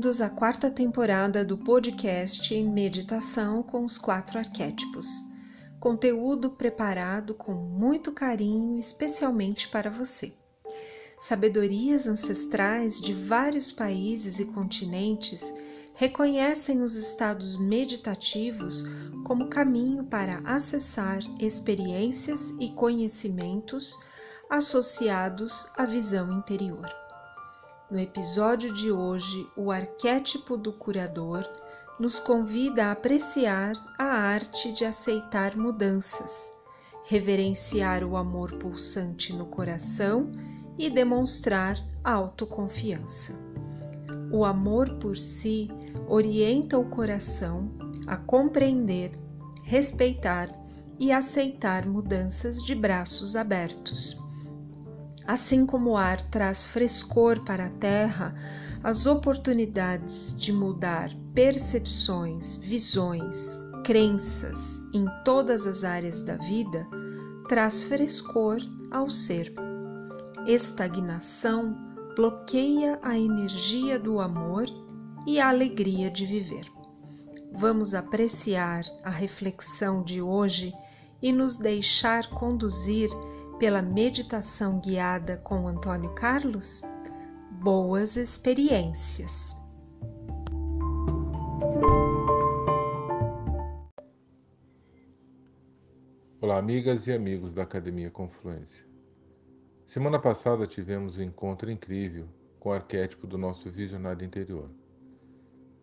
Bem-vindos à quarta temporada do podcast Meditação com os Quatro Arquétipos. Conteúdo preparado com muito carinho, especialmente para você. Sabedorias ancestrais de vários países e continentes reconhecem os estados meditativos como caminho para acessar experiências e conhecimentos associados à visão interior. No episódio de hoje, o arquétipo do curador nos convida a apreciar a arte de aceitar mudanças, reverenciar o amor pulsante no coração e demonstrar autoconfiança. O amor por si orienta o coração a compreender, respeitar e aceitar mudanças de braços abertos. Assim como o ar traz frescor para a terra, as oportunidades de mudar percepções, visões, crenças em todas as áreas da vida traz frescor ao ser. Estagnação bloqueia a energia do amor e a alegria de viver. Vamos apreciar a reflexão de hoje e nos deixar conduzir pela meditação guiada com Antônio Carlos? Boas experiências! Olá, amigas e amigos da Academia Confluência. Semana passada tivemos um encontro incrível com o arquétipo do nosso visionário interior.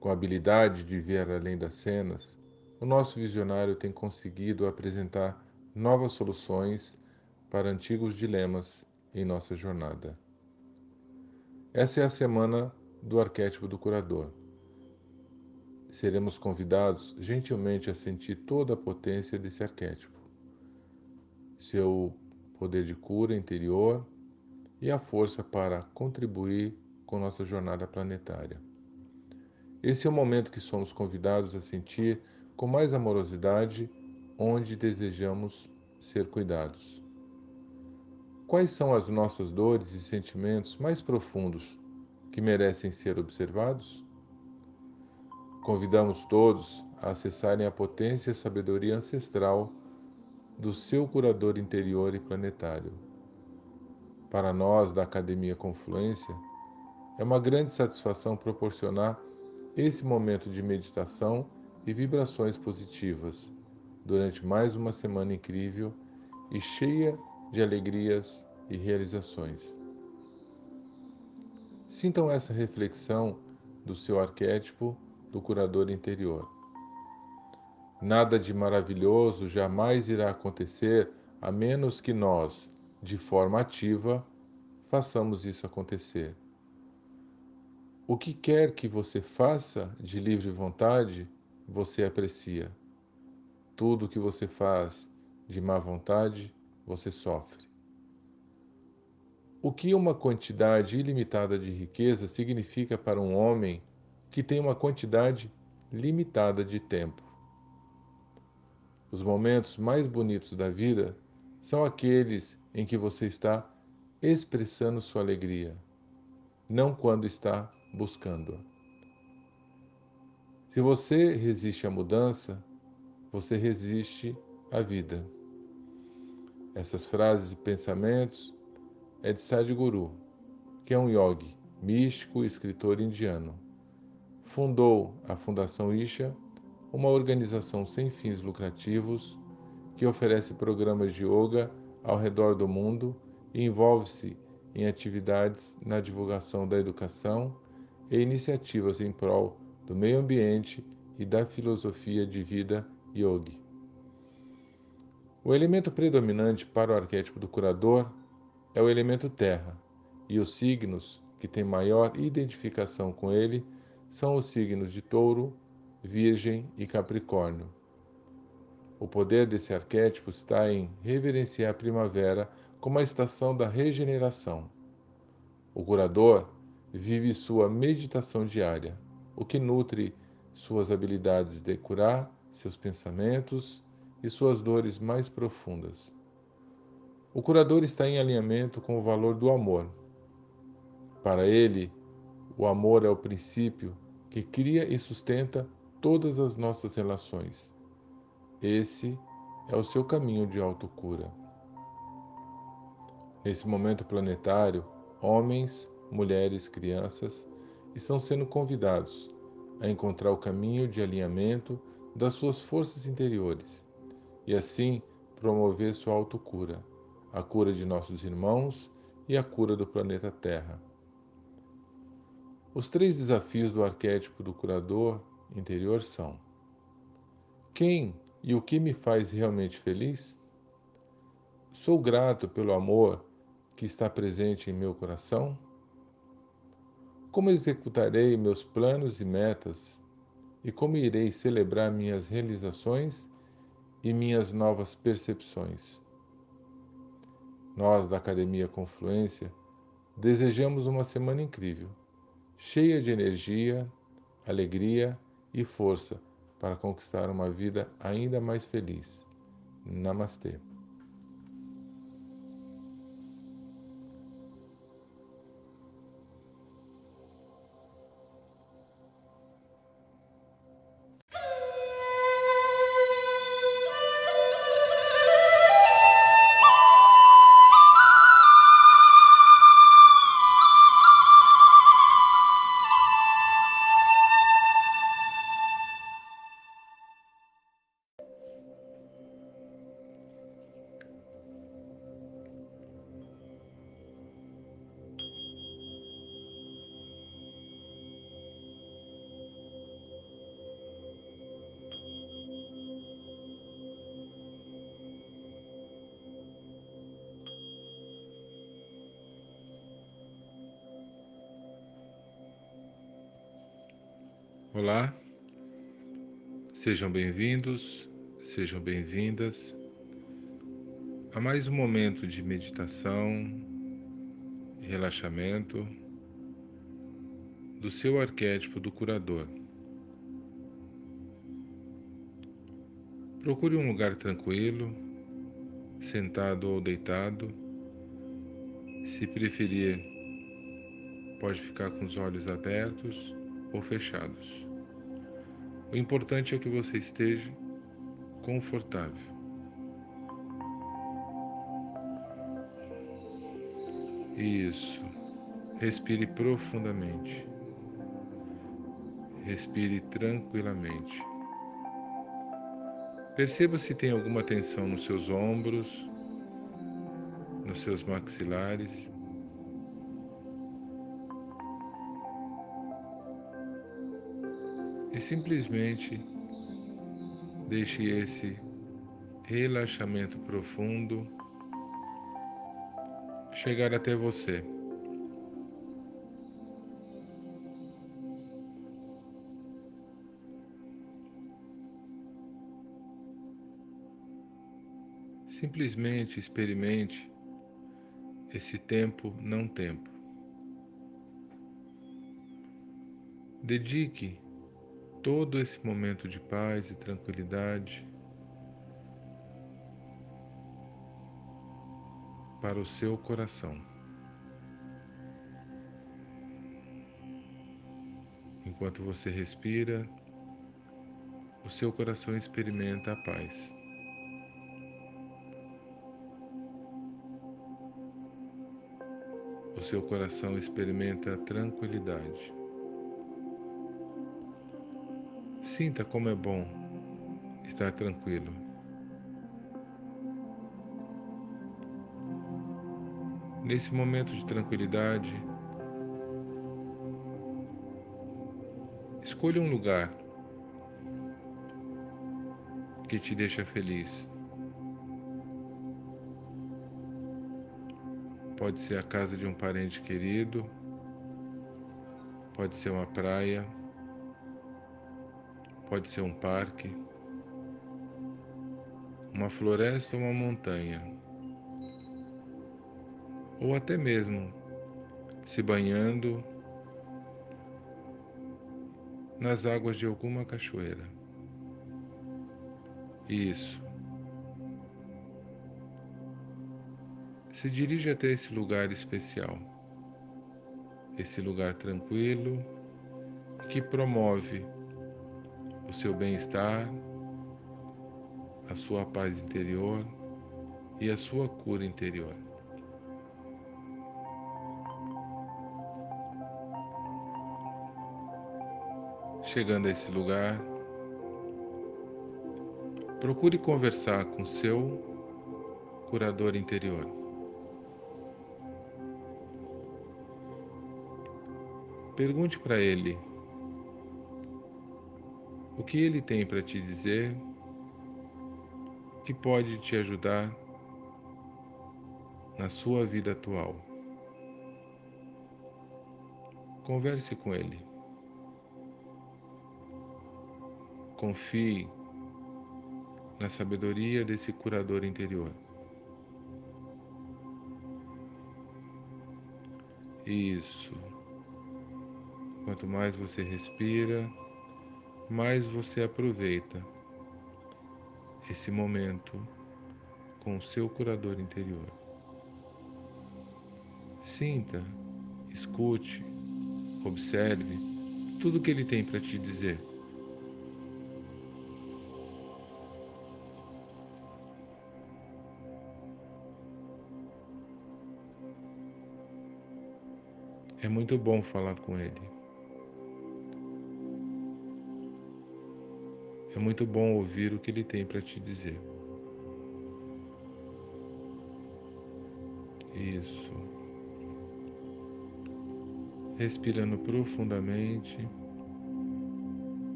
Com a habilidade de ver além das cenas, o nosso visionário tem conseguido apresentar novas soluções para antigos dilemas em nossa jornada. Essa é a semana do arquétipo do curador. Seremos convidados gentilmente a sentir toda a potência desse arquétipo, seu poder de cura interior e a força para contribuir com nossa jornada planetária. Esse é o momento que somos convidados a sentir com mais amorosidade onde desejamos ser cuidados. Quais são as nossas dores e sentimentos mais profundos que merecem ser observados? Convidamos todos a acessarem a potência e sabedoria ancestral do seu curador interior e planetário. Para nós da Academia Confluência, é uma grande satisfação proporcionar esse momento de meditação e vibrações positivas durante mais uma semana incrível e cheia de alegrias e realizações. Sintam essa reflexão do seu arquétipo do curador interior. Nada de maravilhoso jamais irá acontecer a menos que nós, de forma ativa, façamos isso acontecer. O que quer que você faça de livre vontade, você aprecia. Tudo que você faz de má vontade, você sofre. O que uma quantidade ilimitada de riqueza significa para um homem que tem uma quantidade limitada de tempo? Os momentos mais bonitos da vida são aqueles em que você está expressando sua alegria, não quando está buscando-a. Se você resiste à mudança, você resiste à vida. Essas frases e pensamentos é de Sadhguru, que é um yogi, místico e escritor indiano. Fundou a Fundação Isha, uma organização sem fins lucrativos que oferece programas de yoga ao redor do mundo e envolve-se em atividades na divulgação da educação e iniciativas em prol do meio ambiente e da filosofia de vida yogi. O elemento predominante para o arquétipo do curador é o elemento terra, e os signos que têm maior identificação com ele são os signos de Touro, Virgem e Capricórnio. O poder desse arquétipo está em reverenciar a primavera como a estação da regeneração. O curador vive sua meditação diária, o que nutre suas habilidades de curar seus pensamentos e suas dores mais profundas. O curador está em alinhamento com o valor do amor. Para ele, O amor é o princípio que cria e sustenta todas as nossas relações. Esse é o seu caminho de autocura. Nesse momento planetário, homens, mulheres, crianças estão sendo convidados a encontrar o caminho de alinhamento das suas forças interiores e assim promover sua autocura, a cura de nossos irmãos e a cura do planeta Terra. Os três desafios do arquétipo do curador interior são: quem e o que me faz realmente feliz? Sou grato pelo amor que está presente em meu coração? Como executarei meus planos e metas? E como irei celebrar minhas realizações e minhas novas percepções? Nós, da Academia Confluência, desejamos uma semana incrível, cheia de energia, alegria e força para conquistar uma vida ainda mais feliz. Namastê. Olá, sejam bem-vindos, sejam bem-vindas a mais um momento de meditação relaxamento do seu arquétipo do curador. Procure um lugar tranquilo, sentado ou deitado. Se preferir, pode ficar com os olhos abertos ou fechados. O importante é que você esteja confortável. Isso. Respire profundamente. Respire tranquilamente. Perceba se tem alguma tensão nos seus ombros, nos seus maxilares. Simplesmente deixe esse relaxamento profundo chegar até você. Simplesmente experimente esse tempo não tempo. Dedique todo esse momento de paz e tranquilidade para o seu coração. Enquanto você respira, o seu coração experimenta a paz. O seu coração experimenta a tranquilidade. Sinta como é bom estar tranquilo. Nesse momento de tranquilidade, escolha um lugar que te deixa feliz. Pode ser a casa de um parente querido, pode ser uma praia Pode ser um parque, uma floresta ou uma montanha, ou até mesmo se banhando nas águas de alguma cachoeira. Isso. Se dirige até esse lugar especial esse lugar tranquilo que promove seu bem-estar, a sua paz interior e a sua cura interior. Chegando a esse lugar, procure conversar com seu curador interior. Pergunte para ele o que ele tem para te dizer que pode te ajudar na sua vida atual. Converse com ele. Confie na sabedoria desse curador interior. Isso. Quanto mais você respira, mais você aproveita esse momento com o seu curador interior. Sinta, escute, observe tudo que ele tem para te dizer. É muito bom falar com ele. É muito bom ouvir o que ele tem para te dizer. Isso. Respirando profundamente.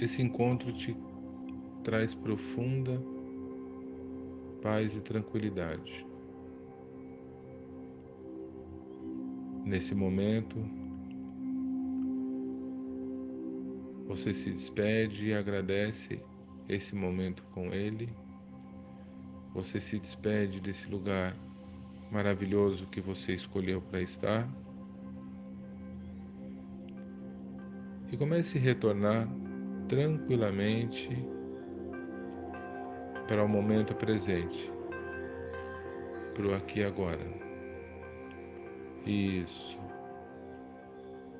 Esse encontro te traz profunda paz e tranquilidade. Nesse momento, Você se despede e agradece esse momento com Ele. Você se despede desse lugar maravilhoso que você escolheu para estar. E comece a retornar tranquilamente para o momento presente, para o aqui e agora. Isso.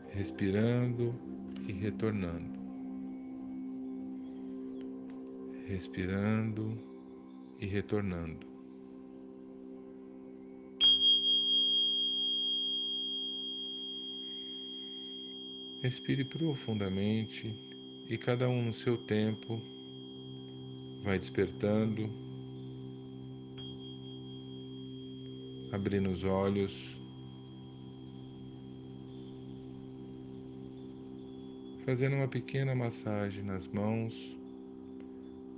Respirando e retornando. Respirando e retornando. Respire profundamente e cada um no seu tempo vai despertando, abrindo os olhos. Fazendo uma pequena massagem nas mãos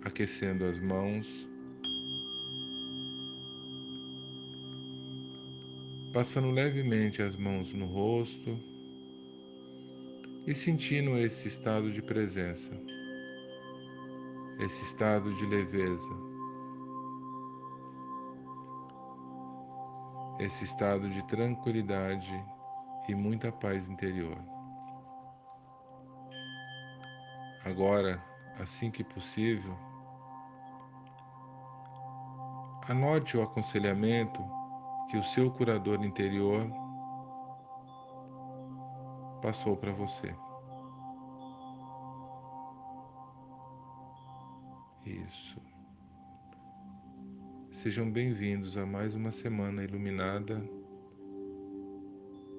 aquecendo as mãos, passando levemente as mãos no rosto e sentindo esse estado de presença, esse estado de leveza, esse estado de tranquilidade e muita paz interior. Agora, assim que possível, Anote o aconselhamento que o seu curador interior passou para você. Isso. Sejam bem-vindos a mais uma semana iluminada,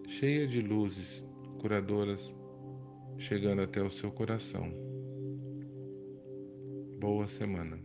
cheia de luzes curadoras chegando até o seu coração. Boa semana.